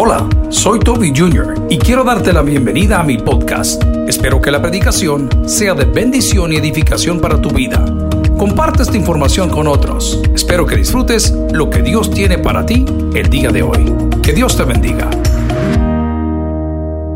Hola, soy Toby Jr. y quiero darte la bienvenida a mi podcast. Espero que la predicación sea de bendición y edificación para tu vida. Comparte esta información con otros. Espero que disfrutes lo que Dios tiene para ti el día de hoy. Que Dios te bendiga.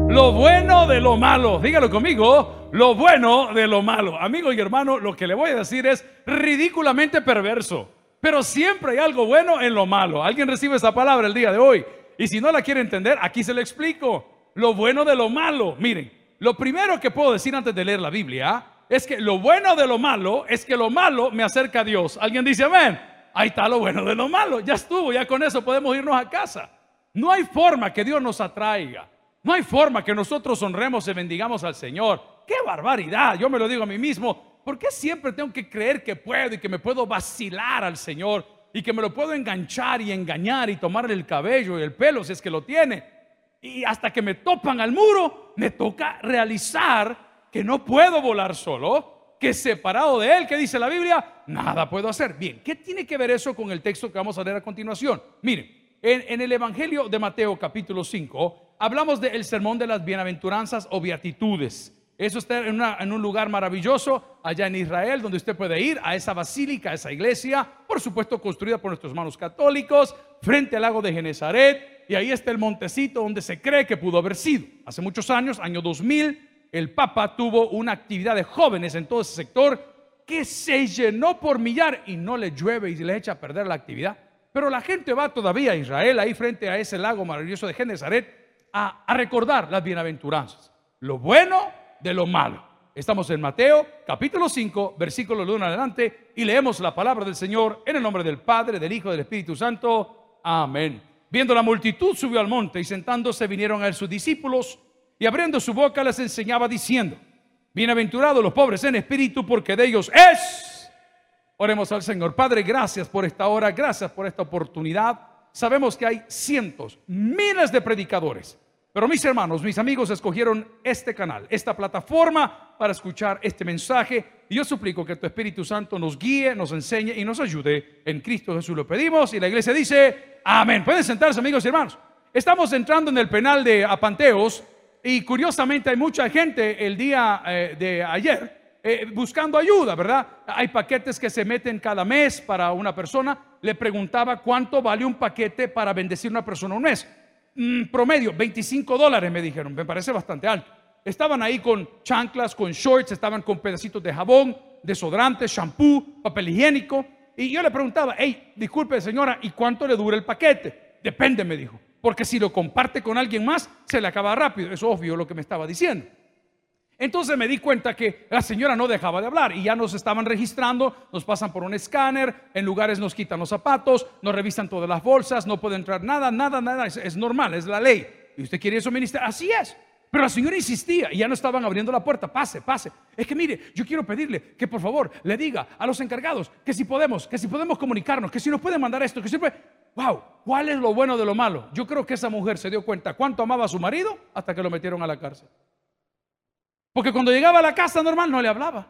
Lo bueno de lo malo. Dígalo conmigo. Lo bueno de lo malo. Amigo y hermano, lo que le voy a decir es ridículamente perverso. Pero siempre hay algo bueno en lo malo. ¿Alguien recibe esa palabra el día de hoy? Y si no la quiere entender, aquí se lo explico. Lo bueno de lo malo. Miren, lo primero que puedo decir antes de leer la Biblia es que lo bueno de lo malo es que lo malo me acerca a Dios. ¿Alguien dice amén? Ahí está lo bueno de lo malo. Ya estuvo, ya con eso podemos irnos a casa. No hay forma que Dios nos atraiga. No hay forma que nosotros honremos y bendigamos al Señor. ¡Qué barbaridad! Yo me lo digo a mí mismo. ¿Por qué siempre tengo que creer que puedo y que me puedo vacilar al Señor y que me lo puedo enganchar y engañar y tomarle el cabello y el pelo si es que lo tiene? Y hasta que me topan al muro, me toca realizar que no puedo volar solo, que separado de Él, que dice la Biblia, nada puedo hacer. Bien, ¿qué tiene que ver eso con el texto que vamos a leer a continuación? Miren, en, el Evangelio de Mateo capítulo 5, hablamos del sermón de las bienaventuranzas o beatitudes. Eso está en, un lugar maravilloso allá en Israel, donde usted puede ir a esa basílica, a esa iglesia, por supuesto construida por nuestros hermanos católicos, frente al lago de Genezaret, y ahí está el montecito donde se cree que pudo haber sido. Hace muchos años, año 2000, el Papa tuvo una actividad de jóvenes en todo ese sector que se llenó por millar y no le llueve y le echa a perder la actividad. Pero la gente va todavía a Israel, ahí frente a ese lago maravilloso de Genezaret, a, a recordar las bienaventuranzas. Lo bueno de lo malo. Estamos en Mateo capítulo 5, versículo 1 en adelante y leemos la palabra del Señor en el nombre del Padre, del Hijo y del Espíritu Santo. Amén. Viendo la multitud subió al monte y sentándose vinieron a él sus discípulos y abriendo su boca les enseñaba diciendo, bienaventurados los pobres en espíritu porque de ellos es. Oremos al Señor. Padre, gracias por esta hora, gracias por esta oportunidad. Sabemos que hay cientos, miles de predicadores pero mis hermanos, mis amigos escogieron este canal, esta plataforma para escuchar este mensaje. Y yo suplico que tu Espíritu Santo nos guíe, nos enseñe y nos ayude. En Cristo Jesús lo pedimos. Y la iglesia dice, amén. Pueden sentarse amigos y hermanos. Estamos entrando en el penal de Apanteos y curiosamente hay mucha gente el día eh, de ayer eh, buscando ayuda, ¿verdad? Hay paquetes que se meten cada mes para una persona. Le preguntaba cuánto vale un paquete para bendecir una persona un mes. Mm, promedio, 25 dólares me dijeron, me parece bastante alto. Estaban ahí con chanclas, con shorts, estaban con pedacitos de jabón, desodorante, shampoo, papel higiénico. Y yo le preguntaba, hey, disculpe señora, ¿y cuánto le dura el paquete? Depende, me dijo, porque si lo comparte con alguien más, se le acaba rápido. Es obvio lo que me estaba diciendo. Entonces me di cuenta que la señora no dejaba de hablar y ya nos estaban registrando, nos pasan por un escáner, en lugares nos quitan los zapatos, nos revisan todas las bolsas, no puede entrar nada, nada, nada, es, normal, es la ley. Y usted quiere eso, ministro, así es. Pero la señora insistía y ya no estaban abriendo la puerta, pase, pase. Es que mire, yo quiero pedirle que por favor le diga a los encargados que si podemos, que si podemos comunicarnos, que si nos pueden mandar esto, que si puede... Wow, ¿cuál es lo bueno de lo malo? Yo creo que esa mujer se dio cuenta cuánto amaba a su marido hasta que lo metieron a la cárcel. Porque cuando llegaba a la casa normal no le hablaba.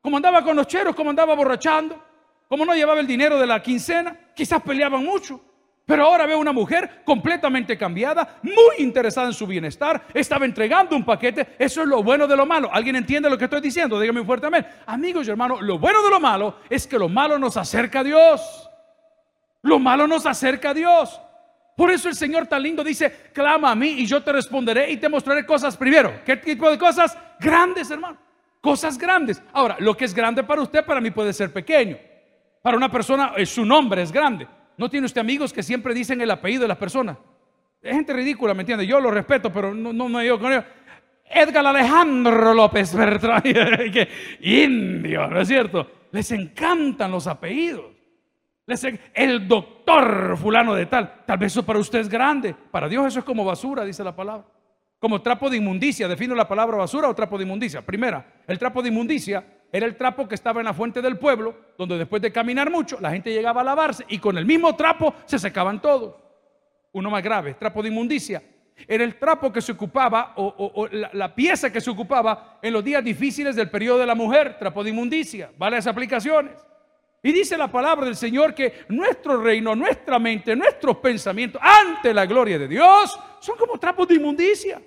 Como andaba con los cheros, como andaba borrachando, como no llevaba el dinero de la quincena, quizás peleaban mucho. Pero ahora veo una mujer completamente cambiada, muy interesada en su bienestar, estaba entregando un paquete. Eso es lo bueno de lo malo. ¿Alguien entiende lo que estoy diciendo? Dígame fuertemente. Amigos y hermanos, lo bueno de lo malo es que lo malo nos acerca a Dios. Lo malo nos acerca a Dios. Por eso el Señor tan lindo dice, clama a mí y yo te responderé y te mostraré cosas primero. ¿Qué tipo de cosas? Grandes, hermano. Cosas grandes. Ahora, lo que es grande para usted, para mí puede ser pequeño. Para una persona, eh, su nombre es grande. ¿No tiene usted amigos que siempre dicen el apellido de las personas? Es gente ridícula, ¿me entiende? Yo lo respeto, pero no, no me digo con ellos. Edgar Alejandro López Bertrán, indio, ¿no es cierto? Les encantan los apellidos el doctor fulano de tal. Tal vez eso para usted es grande. Para Dios eso es como basura, dice la palabra. Como trapo de inmundicia. Defino la palabra basura o trapo de inmundicia. Primera, el trapo de inmundicia era el trapo que estaba en la fuente del pueblo, donde después de caminar mucho, la gente llegaba a lavarse y con el mismo trapo se secaban todos. Uno más grave, trapo de inmundicia. Era el trapo que se ocupaba o, la, pieza que se ocupaba en los días difíciles del periodo de la mujer, trapo de inmundicia. ¿Vale aplicaciones? Y dice la palabra del Señor que nuestro reino, nuestra mente, nuestros pensamientos ante la gloria de Dios son como trapos de inmundicia.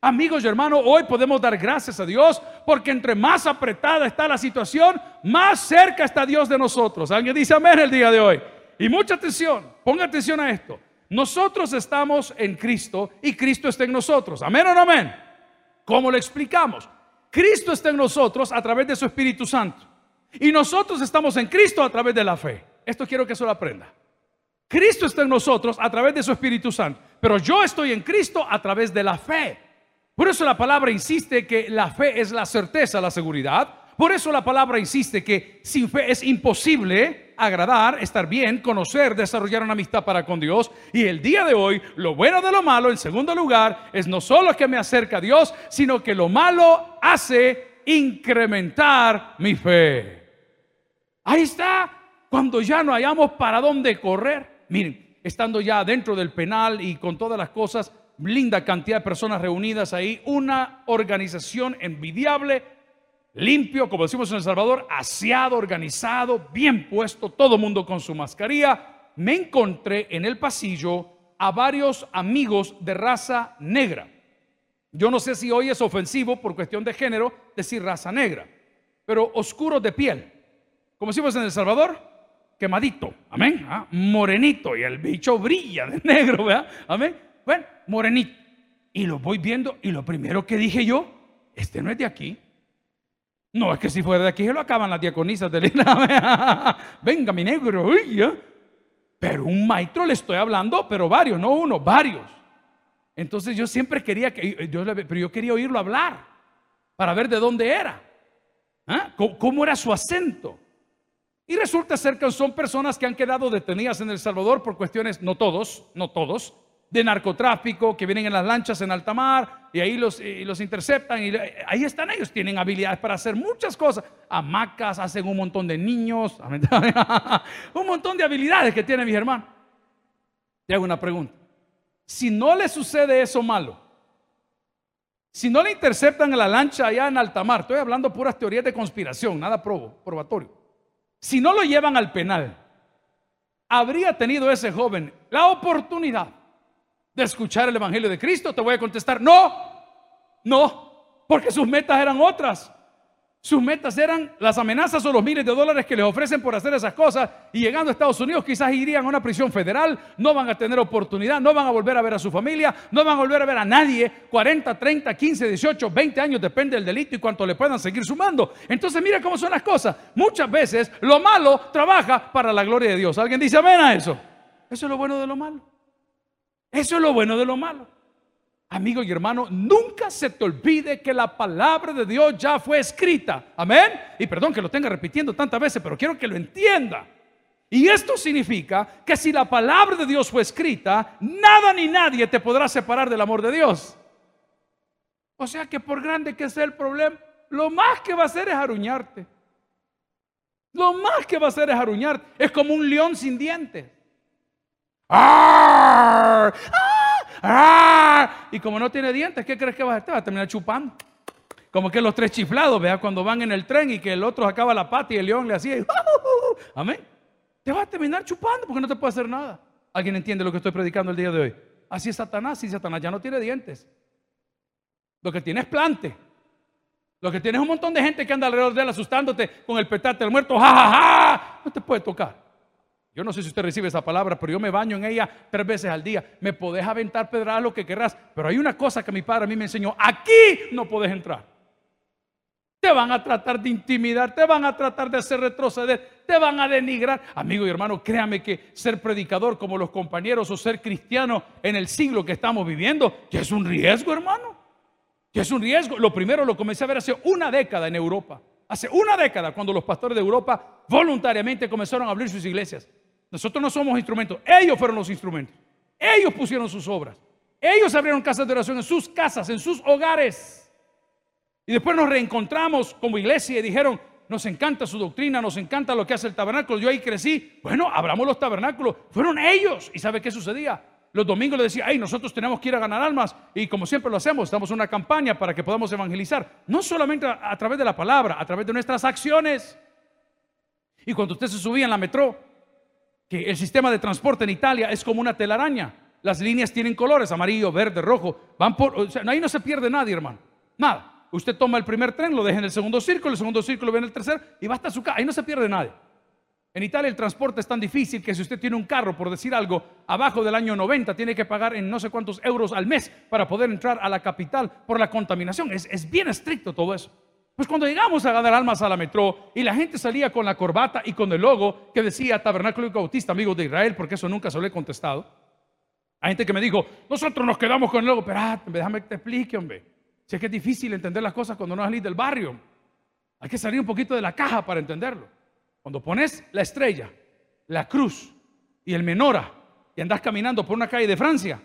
Amigos y hermanos, hoy podemos dar gracias a Dios porque entre más apretada está la situación, más cerca está Dios de nosotros. Alguien dice amén el día de hoy. Y mucha atención, ponga atención a esto. Nosotros estamos en Cristo y Cristo está en nosotros. Amén o no amén. ¿Cómo lo explicamos? Cristo está en nosotros a través de su Espíritu Santo. Y nosotros estamos en Cristo a través de la fe. Esto quiero que eso lo aprenda. Cristo está en nosotros a través de su Espíritu Santo. Pero yo estoy en Cristo a través de la fe. Por eso la palabra insiste que la fe es la certeza, la seguridad. Por eso la palabra insiste que sin fe es imposible agradar, estar bien, conocer, desarrollar una amistad para con Dios. Y el día de hoy, lo bueno de lo malo, en segundo lugar, es no solo que me acerca a Dios, sino que lo malo hace incrementar mi fe. Ahí está, cuando ya no hayamos para dónde correr. Miren, estando ya dentro del penal y con todas las cosas, linda cantidad de personas reunidas ahí, una organización envidiable, limpio, como decimos en El Salvador, aseado, organizado, bien puesto, todo mundo con su mascarilla. Me encontré en el pasillo a varios amigos de raza negra. Yo no sé si hoy es ofensivo por cuestión de género decir raza negra, pero oscuros de piel. Como decimos en El Salvador, quemadito, amén, ¿Ah? morenito, y el bicho brilla de negro, ¿verdad? Amén. Bueno, morenito. Y lo voy viendo y lo primero que dije yo, este no es de aquí. No, es que si fuera de aquí se lo acaban las diaconisas de Venga, mi negro. Pero un maestro le estoy hablando, pero varios, no uno, varios. Entonces yo siempre quería que, yo, pero yo quería oírlo hablar para ver de dónde era. ¿Ah? ¿Cómo, era su acento? Y resulta ser que son personas que han quedado detenidas en El Salvador por cuestiones, no todos, no todos, de narcotráfico, que vienen en las lanchas en alta mar y ahí los, interceptan. Y ahí están ellos, tienen habilidades para hacer muchas cosas. Hamacas, hacen un montón de niños, un montón de habilidades que tienen mis hermanos. Te hago una pregunta. Si no le sucede eso malo, si no le interceptan en la lancha allá en alta mar, estoy hablando puras teorías de conspiración, nada probo, probatorio. Si no lo llevan al penal, habría tenido ese joven la oportunidad de escuchar el Evangelio de Cristo? Te voy a contestar, no, no, porque sus metas eran otras. Sus metas eran las amenazas o los miles de dólares que les ofrecen por hacer esas cosas y llegando a Estados Unidos quizás irían a una prisión federal, no van a tener oportunidad, no van a volver a ver a su familia, no van a volver a ver a nadie, 40, 30, 15, 18, 20 años, depende del delito y cuánto le puedan seguir sumando. Entonces mira cómo son las cosas. Muchas veces lo malo trabaja para la gloria de Dios. ¿Alguien dice amén a eso? Eso es lo bueno de lo malo. Eso es lo bueno de lo malo. Amigo y hermano, nunca se te olvide que la palabra de Dios ya fue escrita. Amén. Y perdón que lo tenga repitiendo tantas veces, pero quiero que lo entienda. Y esto significa que si la palabra de Dios fue escrita, nada ni nadie te podrá separar del amor de Dios. O sea que por grande que sea el problema, lo más que va a hacer es aruñarte. Lo más que va a hacer es aruñarte. Es como un león sin dientes. ¡Ah! ¡Ah! Y como no tiene dientes, ¿qué crees que va a hacer? Va a terminar chupando. Como que los tres chiflados, vea, cuando van en el tren y que el otro acaba la pata y el león le hacía. Amén. Te va a terminar chupando porque no te puede hacer nada. ¿Alguien entiende lo que estoy predicando el día de hoy? Así es Satanás, y Satanás ya no tiene dientes. Lo que tiene es plante. Lo que tiene es un montón de gente que anda alrededor de él asustándote con el petate del muerto. ¡Ja, ja, ja! No te puede tocar. Yo no sé si usted recibe esa palabra, pero yo me baño en ella tres veces al día. Me podés aventar pedradas lo que querrás, pero hay una cosa que mi padre a mí me enseñó. Aquí no podés entrar. Te van a tratar de intimidar, te van a tratar de hacer retroceder, te van a denigrar. Amigo y hermano, créame que ser predicador como los compañeros o ser cristiano en el siglo que estamos viviendo, que es un riesgo, hermano. Que es un riesgo. Lo primero lo comencé a ver hace una década en Europa. Hace una década cuando los pastores de Europa voluntariamente comenzaron a abrir sus iglesias. Nosotros no somos instrumentos, ellos fueron los instrumentos. Ellos pusieron sus obras. Ellos abrieron casas de oración en sus casas, en sus hogares. Y después nos reencontramos como iglesia y dijeron, nos encanta su doctrina, nos encanta lo que hace el tabernáculo. Yo ahí crecí. Bueno, abramos los tabernáculos. Fueron ellos. ¿Y sabe qué sucedía? Los domingos le decía, ay, nosotros tenemos que ir a ganar almas. Y como siempre lo hacemos, estamos en una campaña para que podamos evangelizar. No solamente a, través de la palabra, a través de nuestras acciones. Y cuando usted se subía en la metro, que el sistema de transporte en Italia es como una telaraña. Las líneas tienen colores, amarillo, verde, rojo. Van por, ahí no se pierde nadie, hermano. Nada. Usted toma el primer tren, lo deja en el segundo círculo, el segundo círculo viene el tercer y va hasta su casa. Ahí no se pierde nadie. En Italia el transporte es tan difícil que si usted tiene un carro, por decir algo, abajo del año 90, tiene que pagar en no sé cuántos euros al mes para poder entrar a la capital por la contaminación. Es, es bien estricto todo eso. Pues cuando llegamos a ganar almas a la metro y la gente salía con la corbata y con el logo que decía Tabernáculo y Bautista, amigos de Israel, porque eso nunca se lo he contestado. Hay gente que me dijo, nosotros nos quedamos con el logo, pero ah, déjame que te explique, hombre. Si es que es difícil entender las cosas cuando no salís del barrio. Hay que salir un poquito de la caja para entenderlo. Cuando pones la estrella, la cruz y el menora y andas caminando por una calle de Francia,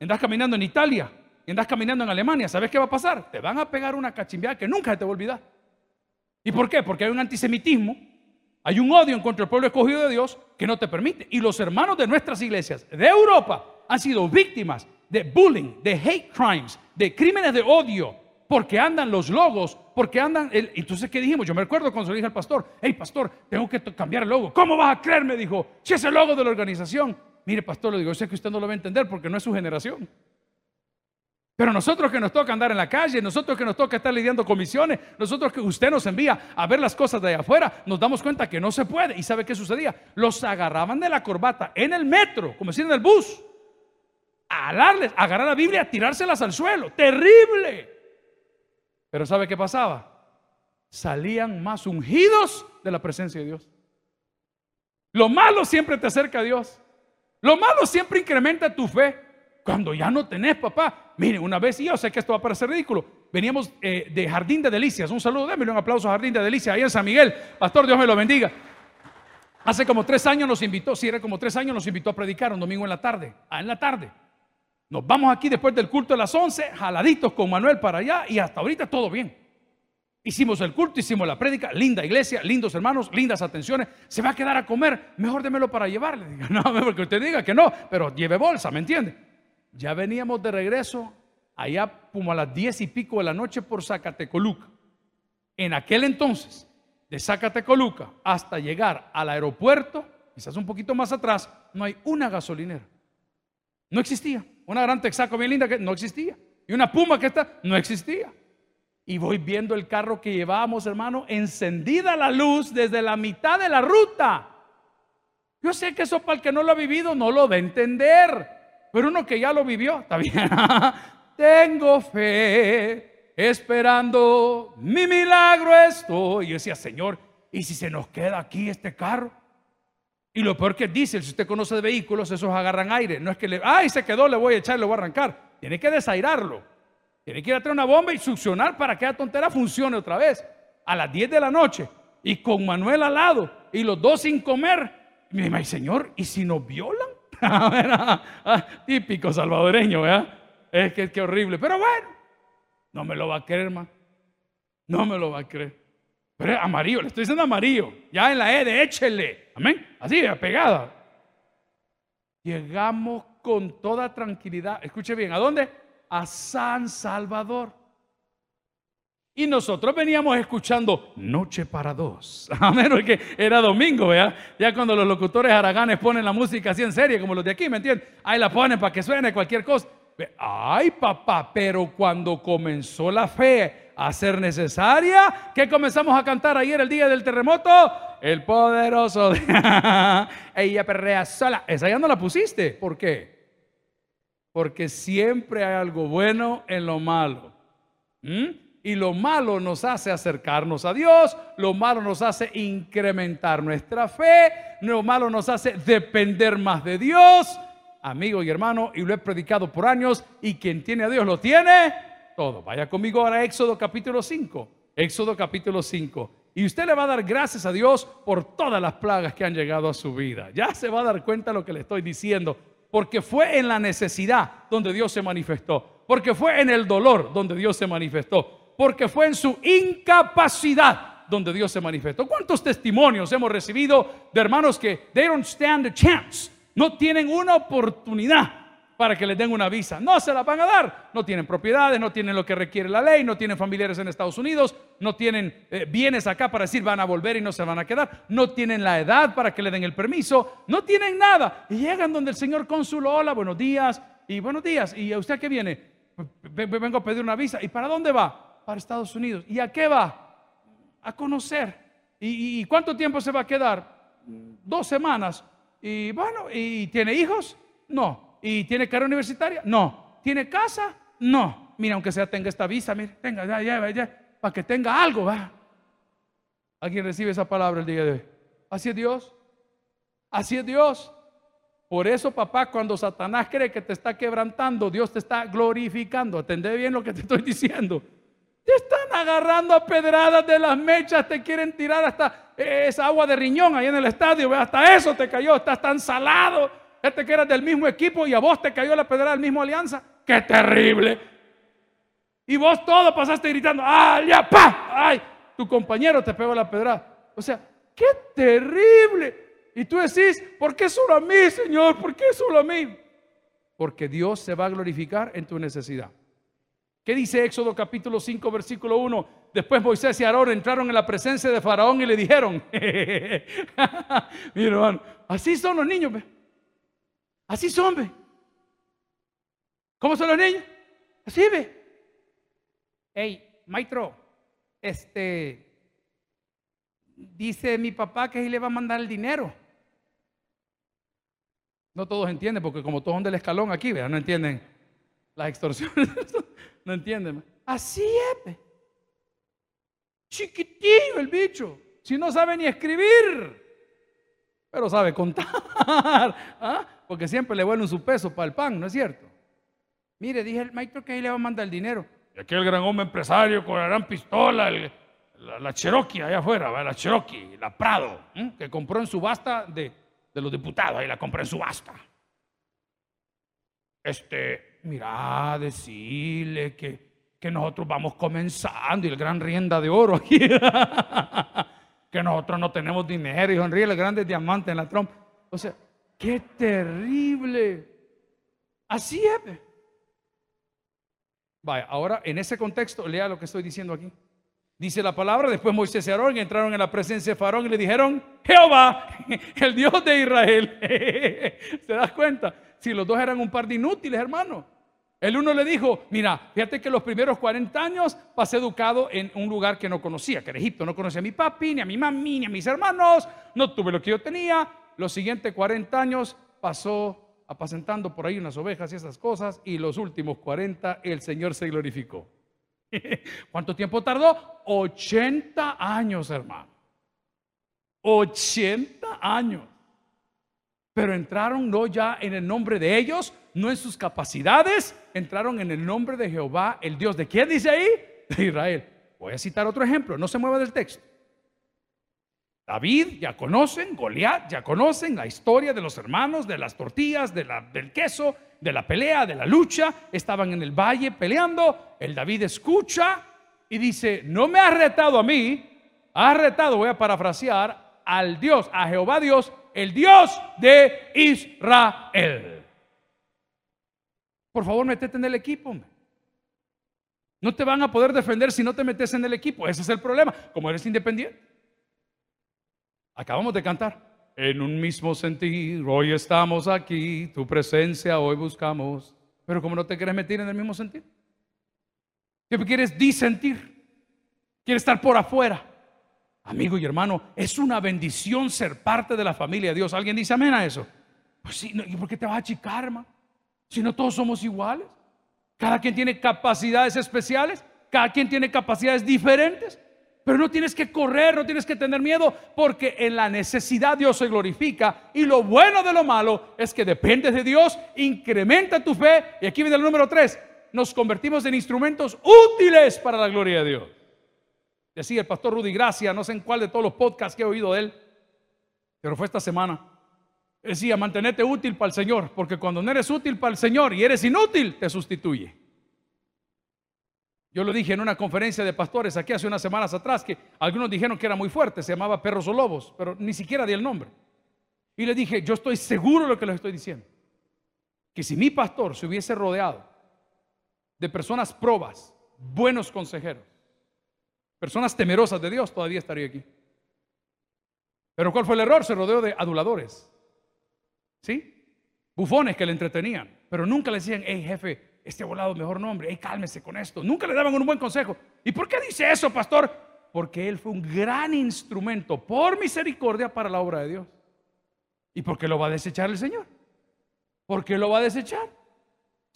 andas caminando en Italia y andas caminando en Alemania, ¿sabes qué va a pasar? Te van a pegar una cachimbeada que nunca te va a olvidar. ¿Y por qué? Porque hay un antisemitismo, hay un odio en contra del pueblo escogido de Dios que no te permite. Y los hermanos de nuestras iglesias de Europa han sido víctimas de bullying, de hate crimes, de crímenes de odio, porque andan los logos, porque andan... El, entonces, ¿qué dijimos? Yo me recuerdo cuando le dije al pastor, hey pastor, tengo que cambiar el logo. ¿Cómo vas a creer? Me dijo, si es el logo de la organización. Mire, pastor, le digo, yo sé que usted no lo va a entender porque no es su generación. Pero nosotros que nos toca andar en la calle, nosotros que nos toca estar lidiando comisiones, nosotros que usted nos envía a ver las cosas de allá afuera, nos damos cuenta que no se puede. ¿Y sabe qué sucedía? Los agarraban de la corbata en el metro, como decir en el bus, a alarles, agarrar la Biblia, a tirárselas al suelo. Terrible. Pero ¿sabe qué pasaba? Salían más ungidos de la presencia de Dios. Lo malo siempre te acerca a Dios. Lo malo siempre incrementa tu fe. Cuando ya no tenés, papá. Miren, una vez, y yo sé que esto va a parecer ridículo. Veníamos eh, de Jardín de Delicias. Un saludo, démelo un aplauso a Jardín de Delicias, ahí en San Miguel. Pastor, Dios me lo bendiga. Hace como tres años nos invitó, si era como tres años, nos invitó a predicar un domingo en la tarde. Ah, en la tarde. Nos vamos aquí después del culto de las 11, jaladitos con Manuel para allá y hasta ahorita todo bien. Hicimos el culto, hicimos la prédica, linda iglesia, lindos hermanos, lindas atenciones. Se va a quedar a comer, mejor démelo para llevarle. no, porque usted diga que no, pero lleve bolsa, ¿me entiende? Ya veníamos de regreso allá como a las diez y pico de la noche por Zacatecoluca. En aquel entonces, de Zacatecoluca hasta llegar al aeropuerto, quizás un poquito más atrás, no hay una gasolinera. No existía. Una gran texaco bien linda que no existía. Y una puma que está, no existía. Y voy viendo el carro que llevábamos, hermano, encendida la luz desde la mitad de la ruta. Yo sé que eso para el que no lo ha vivido no lo va a entender. Pero uno que ya lo vivió, está bien. Tengo fe, esperando mi milagro estoy. Y yo decía, Señor, ¿y si se nos queda aquí este carro? Y lo peor que dice, si usted conoce de vehículos, esos agarran aire. No es que le, ay, se quedó, le voy a echar, le voy a arrancar. Tiene que desairarlo. Tiene que ir a traer una bomba y succionar para que la tontera funcione otra vez. A las 10 de la noche. Y con Manuel al lado. Y los dos sin comer. Y me dice, Señor, ¿y si nos violan? Ah, típico salvadoreño, ¿verdad? Es que es horrible. Pero bueno, no me lo va a creer, hermano. No me lo va a creer. Pero es amarillo, le estoy diciendo amarillo. Ya en la E de échele. Amén. Así, pegada. Llegamos con toda tranquilidad. Escuche bien, ¿a dónde? A San Salvador. Y nosotros veníamos escuchando Noche para dos. Amén, porque era domingo, ¿verdad? Ya cuando los locutores haraganes ponen la música así en serie, como los de aquí, ¿me entienden? Ahí la ponen para que suene cualquier cosa. Ay, papá, pero cuando comenzó la fe a ser necesaria, ¿qué comenzamos a cantar ayer el día del terremoto? El poderoso de... Ella perrea sola. Esa ya no la pusiste. ¿Por qué? Porque siempre hay algo bueno en lo malo. ¿Mm? Y lo malo nos hace acercarnos a Dios, lo malo nos hace incrementar nuestra fe, lo malo nos hace depender más de Dios amigo y hermano, y lo he predicado por años, y quien tiene a Dios lo tiene todo. Vaya conmigo ahora a Éxodo capítulo 5. Éxodo capítulo 5. Y usted le va a dar gracias a Dios por todas las plagas que han llegado a su vida. Ya se va a dar cuenta de lo que le estoy diciendo. Porque fue en la necesidad donde Dios se manifestó. Porque fue en el dolor donde Dios se manifestó. Porque fue en su incapacidad donde Dios se manifestó. ¿Cuántos testimonios hemos recibido de hermanos que they don't stand a chance? no tienen una oportunidad para que les den una visa. No se la van a dar. No tienen propiedades, no tienen lo que requiere la ley, no tienen familiares en Estados Unidos, no tienen eh, bienes acá para decir van a volver y no se van a quedar, no tienen la edad para que le den el permiso, no tienen nada. Y llegan donde el señor cónsul, hola, buenos días, y buenos días. ¿Y a usted qué viene? Vengo a pedir una visa. ¿Y para dónde va? Para Estados Unidos. ¿Y a qué va? A conocer. ¿Y, cuánto tiempo se va a quedar? Dos semanas. Y bueno, ¿y tiene hijos? No. ¿Y tiene carrera universitaria? No. ¿Tiene casa? No. Mira, aunque sea tenga esta visa, mire, tenga, ya, ya, ya, para que tenga algo, va. ¿Alguien recibe esa palabra el día de hoy? Así es Dios. Así es Dios. Por eso, papá, cuando Satanás cree que te está quebrantando, Dios te está glorificando. Atendé bien lo que te estoy diciendo. Te están agarrando a pedradas de las mechas, te quieren tirar hasta esa agua de riñón ahí en el estadio. Hasta eso te cayó, estás tan salado este que eras del mismo equipo y a vos te cayó la pedra del mismo alianza. ¡Qué terrible! Y vos todo pasaste gritando, ¡ay, ya, pa! ¡Ay! Tu compañero te pegó la pedra. O sea, ¡qué terrible! Y tú decís, ¿por qué solo a mí, Señor? ¿Por qué solo a mí? Porque Dios se va a glorificar en tu necesidad. ¿Qué dice Éxodo capítulo 5, versículo 1? Después Moisés y Aarón entraron en la presencia de Faraón y le dijeron, mi así son los niños. Así son, ve. ¿Cómo son los niños? Así, ve. Hey, maestro, este, dice mi papá que le va a mandar el dinero. No todos entienden, porque como todos son del escalón aquí, ¿verdad? no entienden las extorsiones. no entienden. Así es. Chiquitillo el bicho. Si no sabe ni escribir, pero sabe contar. ¿Ah? porque siempre le vuelven su peso para el pan, ¿no es cierto? Mire, dije el maestro que ahí le va a mandar el dinero. Y aquel gran hombre empresario con la gran pistola, la, Cherokee allá afuera, la Cherokee, la Prado, que compró en subasta de, de los diputados, ahí la compró en subasta. Este, mira, decirle que, que nosotros vamos comenzando y el gran rienda de oro que nosotros no tenemos dinero y sonríe el grande diamante en la trompa. O sea, Qué terrible. Así es. Vaya, ahora en ese contexto, lea lo que estoy diciendo aquí. Dice la palabra, después Moisés y Aarón entraron en la presencia de Faraón y le dijeron, Jehová, el Dios de Israel. ¿Se das cuenta? Si los dos eran un par de inútiles, hermano. El uno le dijo, mira, fíjate que los primeros 40 años pasé educado en un lugar que no conocía, que era Egipto. No conocía a mi papi, ni a mi mami, ni a mis hermanos. No tuve lo que yo tenía los siguientes 40 años pasó apacentando por ahí unas ovejas y esas cosas, y los últimos 40 el Señor se glorificó. ¿Cuánto tiempo tardó? 80 años, hermano. 80 años. Pero entraron no ya en el nombre de ellos, no en sus capacidades, entraron en el nombre de Jehová, el Dios de quién dice ahí? De Israel. Voy a citar otro ejemplo, no se mueva del texto. David, ya conocen, Goliat, ya conocen la historia de los hermanos, de las tortillas, de la, del queso, de la pelea, de la lucha. Estaban en el valle peleando. El David escucha y dice, no me has retado a mí, has retado, voy a parafrasear, al Dios, a Jehová Dios, el Dios de Israel. Por favor, metete en el equipo. No te van a poder defender si no te metes en el equipo. Ese es el problema. Como eres independiente. Acabamos de cantar. En un mismo sentir, hoy estamos aquí, tu presencia hoy buscamos. Pero como no te quieres meter en el mismo sentir, ¿qué quieres disentir? Quieres estar por afuera. Amigo y hermano, es una bendición ser parte de la familia de Dios. ¿Alguien dice amén a eso? Pues sí, ¿y por qué te vas a achicar, hermano? Si no todos somos iguales. Cada quien tiene capacidades especiales, cada quien tiene capacidades diferentes. Pero no tienes que correr, no tienes que tener miedo, porque en la necesidad Dios se glorifica. Y lo bueno de lo malo es que dependes de Dios, incrementa tu fe. Y aquí viene el número tres, nos convertimos en instrumentos útiles para la gloria de Dios. Decía el pastor Rudy Gracia, no sé en cuál de todos los podcasts que he oído de él, pero fue esta semana. Decía, mantenerte útil para el Señor, porque cuando no eres útil para el Señor y eres inútil, te sustituye. Yo lo dije en una conferencia de pastores aquí hace unas semanas atrás que algunos dijeron que era muy fuerte, se llamaba Perros o Lobos, pero ni siquiera di el nombre. Y le dije, yo estoy seguro de lo que les estoy diciendo. que si mi pastor se hubiese rodeado de personas probas, buenos consejeros, personas temerosas de Dios, todavía estaría aquí. Pero ¿cuál fue el error? Se rodeó de aduladores. ¿Sí? Bufones que le entretenían, pero nunca le decían, hey jefe, este volado mejor nombre, hey cálmese con esto. Nunca le daban un buen consejo. ¿Y por qué dice eso, pastor? Porque él fue un gran instrumento por misericordia para la obra de Dios. ¿Y por qué lo va a desechar el Señor? ¿Por qué lo va a desechar?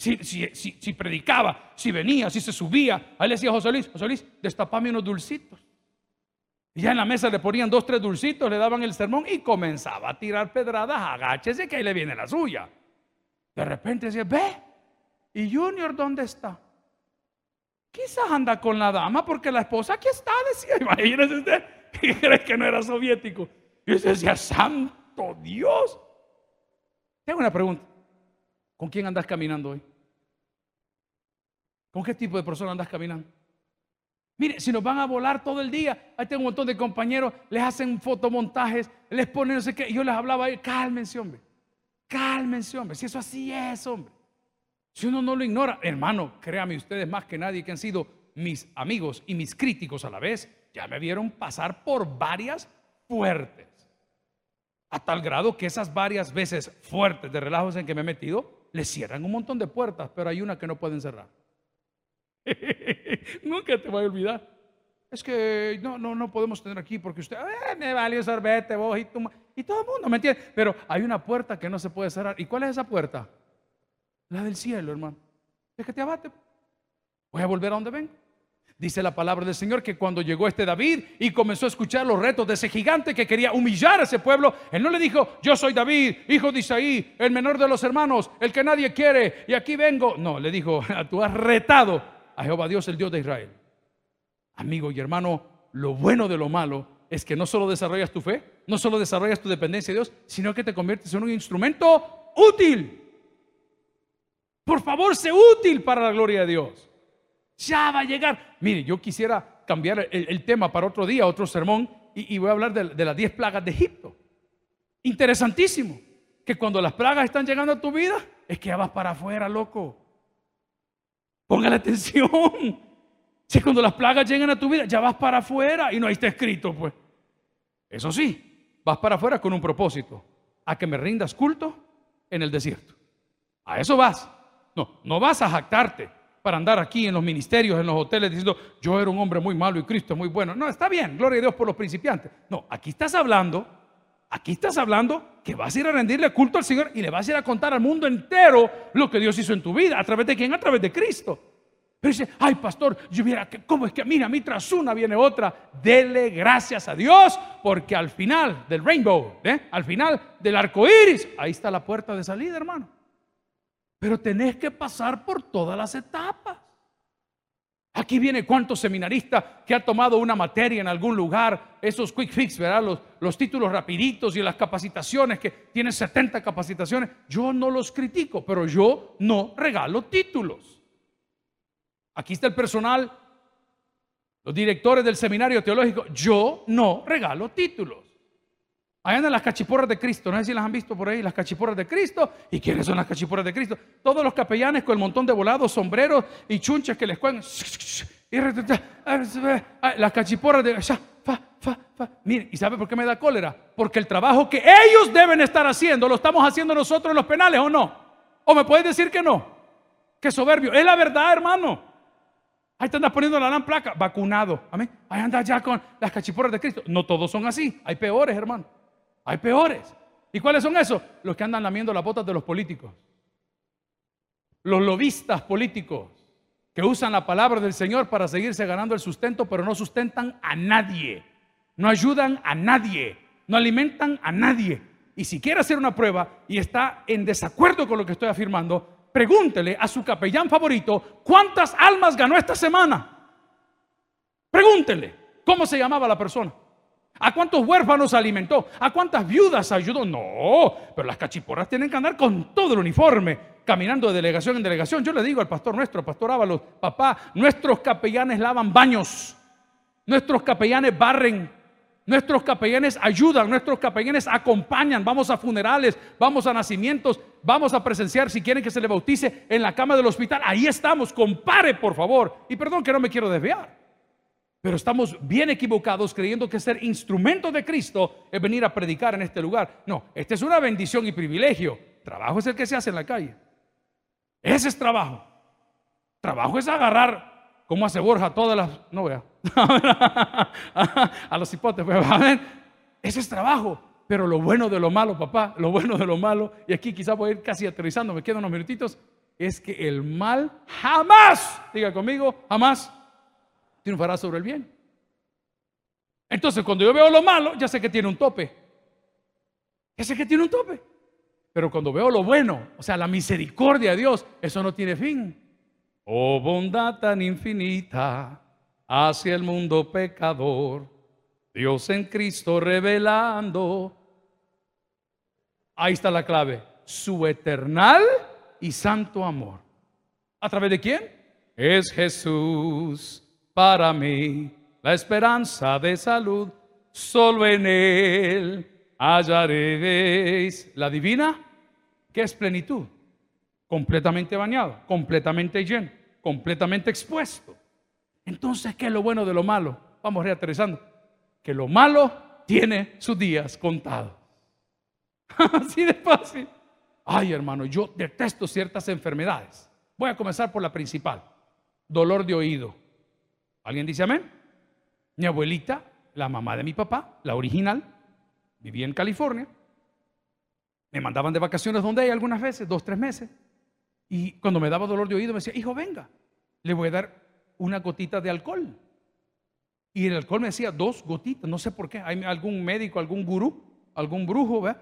Si, si, predicaba, si venía, si se subía, ahí le decía José Luis, José Luis, destapame unos dulcitos. Y ya en la mesa le ponían dos, tres dulcitos, le daban el sermón y comenzaba a tirar pedradas, agáchese que ahí le viene la suya. De repente decía, ve, ¿y Junior dónde está? Quizás anda con la dama porque la esposa aquí está, decía, imagínese usted, ¿y crees que no era soviético? Y usted decía, santo Dios. Tengo una pregunta, ¿con quién andas caminando hoy? ¿Con qué tipo de persona andas caminando? Mire, si nos van a volar todo el día, ahí tengo un montón de compañeros, les hacen fotomontajes, les ponen no sé qué, y yo les hablaba ahí, cálmense, hombre, cálmense, hombre, si eso así es, hombre. Si uno no lo ignora, hermano, créame ustedes más que nadie que han sido mis amigos y mis críticos a la vez, ya me vieron pasar por varias fuertes. A tal grado que esas varias veces fuertes de relajos en que me he metido, les cierran un montón de puertas, pero hay una que no pueden cerrar. Nunca te voy a olvidar. Es que no, no, no podemos tener aquí porque usted, me vale sorbete, vos y todo el mundo, ¿me entiende? Pero hay una puerta que no se puede cerrar. ¿Y cuál es esa puerta? La del cielo, hermano. Es te abate. Voy a volver a donde ven. Dice la palabra del Señor que cuando llegó este David y comenzó a escuchar los retos de ese gigante que quería humillar a ese pueblo, él no le dijo, yo soy David, hijo de Isaí, el menor de los hermanos, el que nadie quiere, y aquí vengo. No, le dijo, tú has retado a Jehová Dios, el Dios de Israel. Amigo y hermano, lo bueno de lo malo es que no solo desarrollas tu fe, no solo desarrollas tu dependencia de Dios, sino que te conviertes en un instrumento útil. Por favor, sé útil para la gloria de Dios. Ya va a llegar. Mire, yo quisiera cambiar el, tema para otro día, otro sermón, y, voy a hablar de, de las diez plagas de Egipto. Interesantísimo, que cuando las plagas están llegando a tu vida, es que ya vas para afuera, loco. Póngale atención. Si cuando las plagas llegan a tu vida, ya vas para afuera y no ahí está escrito, pues. Eso sí, vas para afuera con un propósito, a que me rindas culto en el desierto. A eso vas. No, no vas a jactarte para andar aquí en los ministerios, en los hoteles, diciendo, yo era un hombre muy malo y Cristo es muy bueno. No, está bien, gloria a Dios por los principiantes. No, aquí estás hablando, aquí estás hablando que vas a ir a rendirle culto al Señor y le vas a ir a contar al mundo entero lo que Dios hizo en tu vida. ¿A través de quién? A través de Cristo. Pero dice, ay pastor, yo mira, ¿cómo es que mira, a mí tras una viene otra? Dele gracias a Dios, porque al final del rainbow, ¿eh? al final del arco iris, ahí está la puerta de salida, hermano. Pero tenés que pasar por todas las etapas. Aquí viene cuántos seminaristas que ha tomado una materia en algún lugar, esos quick fix, ¿verdad? Los, los títulos rapiditos y las capacitaciones que tienen 70 capacitaciones. Yo no los critico, pero yo no regalo títulos. Aquí está el personal, los directores del seminario teológico. Yo no regalo títulos. Ahí andan las cachiporras de Cristo. No sé si las han visto por ahí, las cachiporras de Cristo. ¿Y quiénes son las cachiporras de Cristo? Todos los capellanes con el montón de volados, sombreros y chunches que les cuelgan. Las cachiporras de... Mire, ¿y sabe por qué me da cólera? Porque el trabajo que ellos deben estar haciendo, lo estamos haciendo nosotros en los penales o no. ¿O me puedes decir que no? Que soberbio. Es la verdad, hermano. Ahí te andas poniendo la gran placa, vacunado. Amén. Ahí andas ya con las cachiporras de Cristo. No todos son así. Hay peores, hermano. Hay peores. ¿Y cuáles son esos? Los que andan lamiendo las botas de los políticos. Los lobistas políticos que usan la palabra del Señor para seguirse ganando el sustento, pero no sustentan a nadie. No ayudan a nadie. No alimentan a nadie. Y si quiere hacer una prueba y está en desacuerdo con lo que estoy afirmando, pregúntele a su capellán favorito cuántas almas ganó esta semana. Pregúntele cómo se llamaba la persona. ¿A cuántos huérfanos alimentó? ¿A cuántas viudas ayudó? No, pero las cachiporras tienen que andar con todo el uniforme, caminando de delegación en delegación. Yo le digo al pastor nuestro, pastor Ábalos, papá, nuestros capellanes lavan baños, nuestros capellanes barren, nuestros capellanes ayudan, nuestros capellanes acompañan, vamos a funerales, vamos a nacimientos, Vamos a presenciar, si quieren que se le bautice en la cama del hospital, ahí estamos, compare por favor. Y perdón que no me quiero desviar. Pero estamos bien equivocados creyendo que ser instrumento de Cristo es venir a predicar en este lugar. No, esta es una bendición y privilegio. Trabajo es el que se hace en la calle. Ese es trabajo. Trabajo es agarrar, como hace Borja, todas las... No vea. a los hipotes. Pues, Ese es trabajo. Pero lo bueno de lo malo, papá, lo bueno de lo malo, y aquí quizás voy a ir casi aterrizando, me quedan unos minutitos, es que el mal jamás, diga conmigo, jamás triunfará sobre el bien. Entonces, cuando yo veo lo malo, ya sé que tiene un tope. Ya sé que tiene un tope. Pero cuando veo lo bueno, o sea, la misericordia de Dios, eso no tiene fin. Oh bondad tan infinita hacia el mundo pecador, Dios en Cristo revelando. Ahí está la clave, su eternal y santo amor. ¿A través de quién? Es Jesús para mí la esperanza de salud. Solo en Él hallaréis la divina, que es plenitud, completamente bañado, completamente lleno, completamente expuesto. Entonces, ¿qué es lo bueno de lo malo? Vamos reaterrizando. Que lo malo tiene sus días contados. Así de fácil. Ay, hermano, yo detesto ciertas enfermedades. Voy a comenzar por la principal. Dolor de oído. ¿Alguien dice amén? Mi abuelita, la mamá de mi papá, la original, vivía en California. Me mandaban de vacaciones donde hay algunas veces, dos, tres meses. Y cuando me daba dolor de oído me decía, hijo, venga, le voy a dar una gotita de alcohol. Y el alcohol me decía dos gotitas, no sé por qué. Hay algún médico, algún gurú, algún brujo, ¿ve?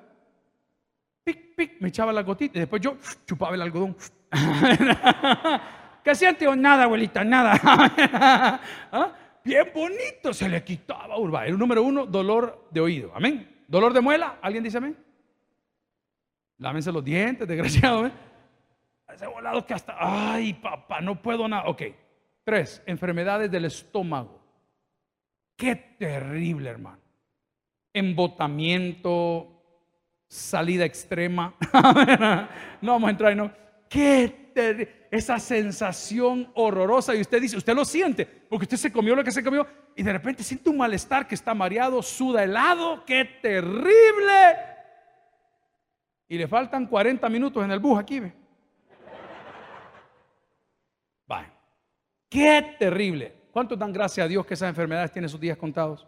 Pic, pic, me echaba la gotita y después yo chupaba el algodón. ¿Qué siente? Nada, abuelita, nada. ¿Ah? Bien bonito, se le quitaba urba. El número uno, dolor de oído. Amén. Dolor de muela, ¿alguien dice amén? Lámense los dientes, desgraciado. ¿eh? Ese volado que hasta, ay, papá, no puedo nada. Ok. Tres, enfermedades del estómago. Qué terrible, hermano. Embotamiento, salida extrema. no vamos a entrar en no. Qué Esa sensación horrorosa. Y usted dice, usted lo siente, porque usted se comió lo que se comió y de repente siente un malestar que está mareado, suda helado. Qué terrible. Y le faltan 40 minutos en el bus aquí, ve. Qué terrible. ¿Cuántos dan gracias a Dios que esas enfermedades tienen sus días contados?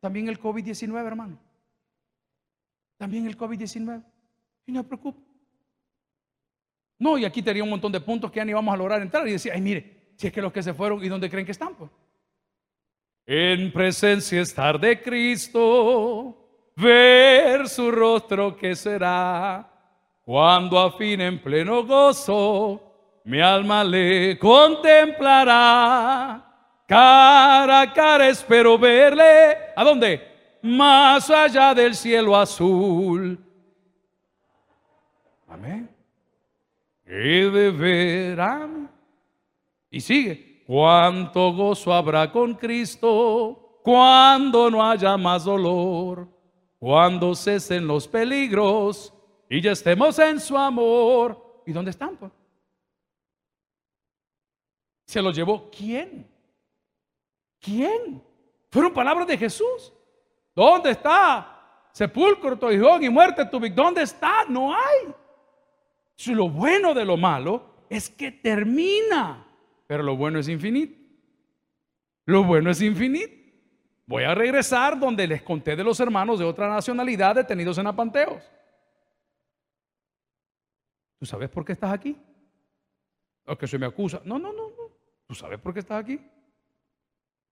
También el COVID-19, hermano. También el COVID-19. Y no se preocupe. No, y aquí tenía un montón de puntos que ya ni vamos a lograr entrar. Y decía, ay, mire, si es que los que se fueron, ¿y dónde creen que están? Pues? En presencia estar de Cristo, ver su rostro que será, cuando a fin en pleno gozo, mi alma le contemplará. Cara a cara espero verle. ¿A dónde? Más allá del cielo azul. Amén. Y de verán. Y sigue. Cuánto gozo habrá con Cristo cuando no haya más dolor, cuando cesen los peligros y ya estemos en su amor. ¿Y dónde están? Pues? ¿Se los llevó quién? ¿Quién? Fueron palabras de Jesús. ¿Dónde está? Sepulcro, toijón y muerte tu ¿Dónde está? No hay. Lo bueno de lo malo es que termina, pero lo bueno es infinito. Lo bueno es infinito. Voy a regresar donde les conté de los hermanos de otra nacionalidad detenidos en apanteos. ¿Tú sabes por qué estás aquí? ¿O que se me acusa? No, no, no, no. ¿Tú sabes por qué estás aquí?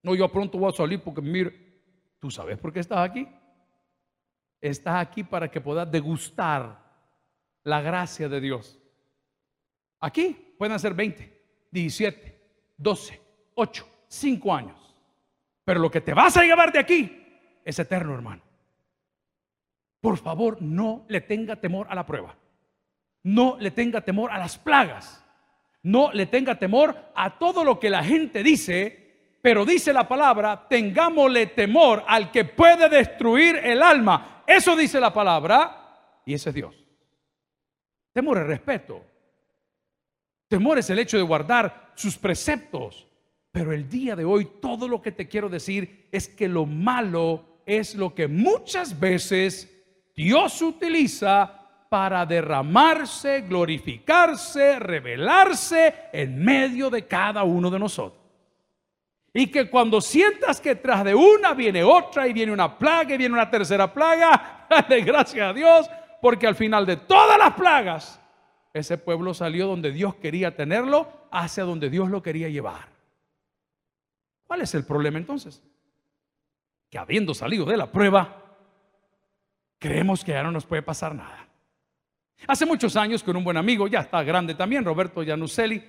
No, yo pronto voy a salir porque mire, ¿tú sabes por qué estás aquí? Estás aquí para que puedas degustar la gracia de Dios. Aquí pueden ser 20, 17, 12, 8, 5 años. Pero lo que te vas a llevar de aquí es eterno, hermano. Por favor, no le tenga temor a la prueba. No le tenga temor a las plagas. No le tenga temor a todo lo que la gente dice pero dice la palabra, tengámosle temor al que puede destruir el alma. Eso dice la palabra y ese es Dios. Temor es respeto. Temor es el hecho de guardar sus preceptos. Pero el día de hoy todo lo que te quiero decir es que lo malo es lo que muchas veces Dios utiliza para derramarse, glorificarse, revelarse en medio de cada uno de nosotros. Y que cuando sientas que tras de una viene otra y viene una plaga y viene una tercera plaga, dale gracias a Dios, porque al final de todas las plagas, ese pueblo salió donde Dios quería tenerlo, hacia donde Dios lo quería llevar. ¿Cuál es el problema entonces? Que habiendo salido de la prueba, creemos que ya no nos puede pasar nada. Hace muchos años con un buen amigo, ya está grande también, Roberto Januseli, me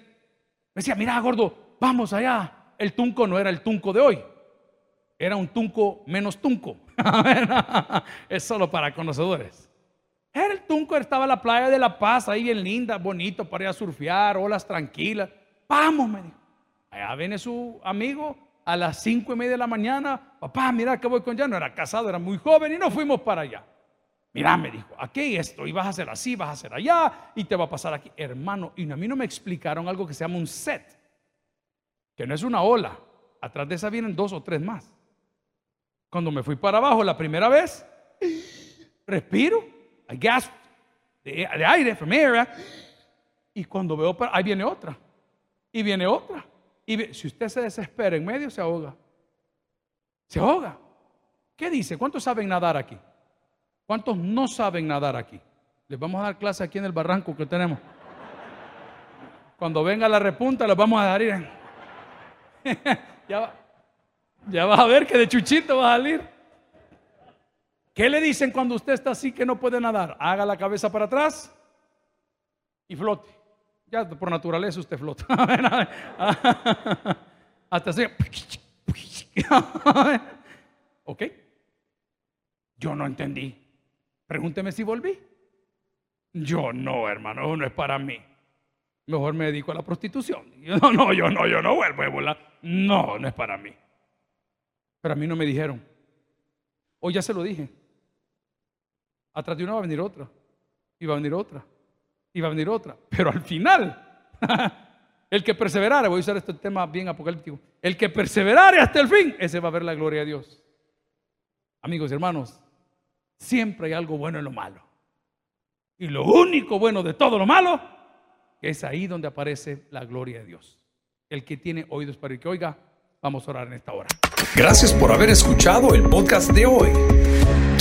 decía, mira gordo, vamos allá el tunco no era el tunco de hoy, era un tunco menos tunco. es solo para conocedores. Era el tunco, estaba la playa de La Paz, ahí bien linda, bonito para ir a surfear, olas tranquilas. Vamos, me dijo. Allá viene su amigo a las cinco y media de la mañana. Papá, mira que voy con ya. No era casado, era muy joven y nos fuimos para allá. Mira, me dijo, aquí esto, y vas a hacer así, vas a hacer allá, y te va a pasar aquí. Hermano, y a mí no me explicaron algo que se llama un set que no es una ola. Atrás de esa vienen dos o tres más. Cuando me fui para abajo la primera vez, respiro, I gasp de, aire, from air, y cuando veo, ahí viene otra, y viene otra. Y si usted se desespera en medio, se ahoga. Se ahoga. ¿Qué dice? ¿Cuántos saben nadar aquí? ¿Cuántos no saben nadar aquí? Les vamos a dar clase aquí en el barranco que tenemos. Cuando venga la repunta, les vamos a dar ir. ya, ya vas a ver que de chuchito va a salir. ¿Qué le dicen cuando usted está así que no puede nadar? Haga la cabeza para atrás y flote. Ya por naturaleza usted flota. Hasta así. ¿Ok? Yo no entendí. Pregúnteme si volví. Yo no, hermano, no es para mí mejor me dedico a la prostitución. no, no, yo no, yo no vuelvo a volar. No, no es para mí. Pero a mí no me dijeron. Hoy ya se lo dije. Atrás de una va a venir otra. Y va a venir otra. Y va a venir otra. Pero al final, el que perseverare, voy a usar este tema bien apocalíptico, el que perseverare hasta el fin, ese va a ver la gloria de Dios. Amigos y hermanos, siempre hay algo bueno en lo malo. Y lo único bueno de todo lo malo es ahí donde aparece la gloria de Dios. El que tiene oídos para el que oiga, vamos a orar en esta hora. Gracias por haber escuchado el podcast de hoy.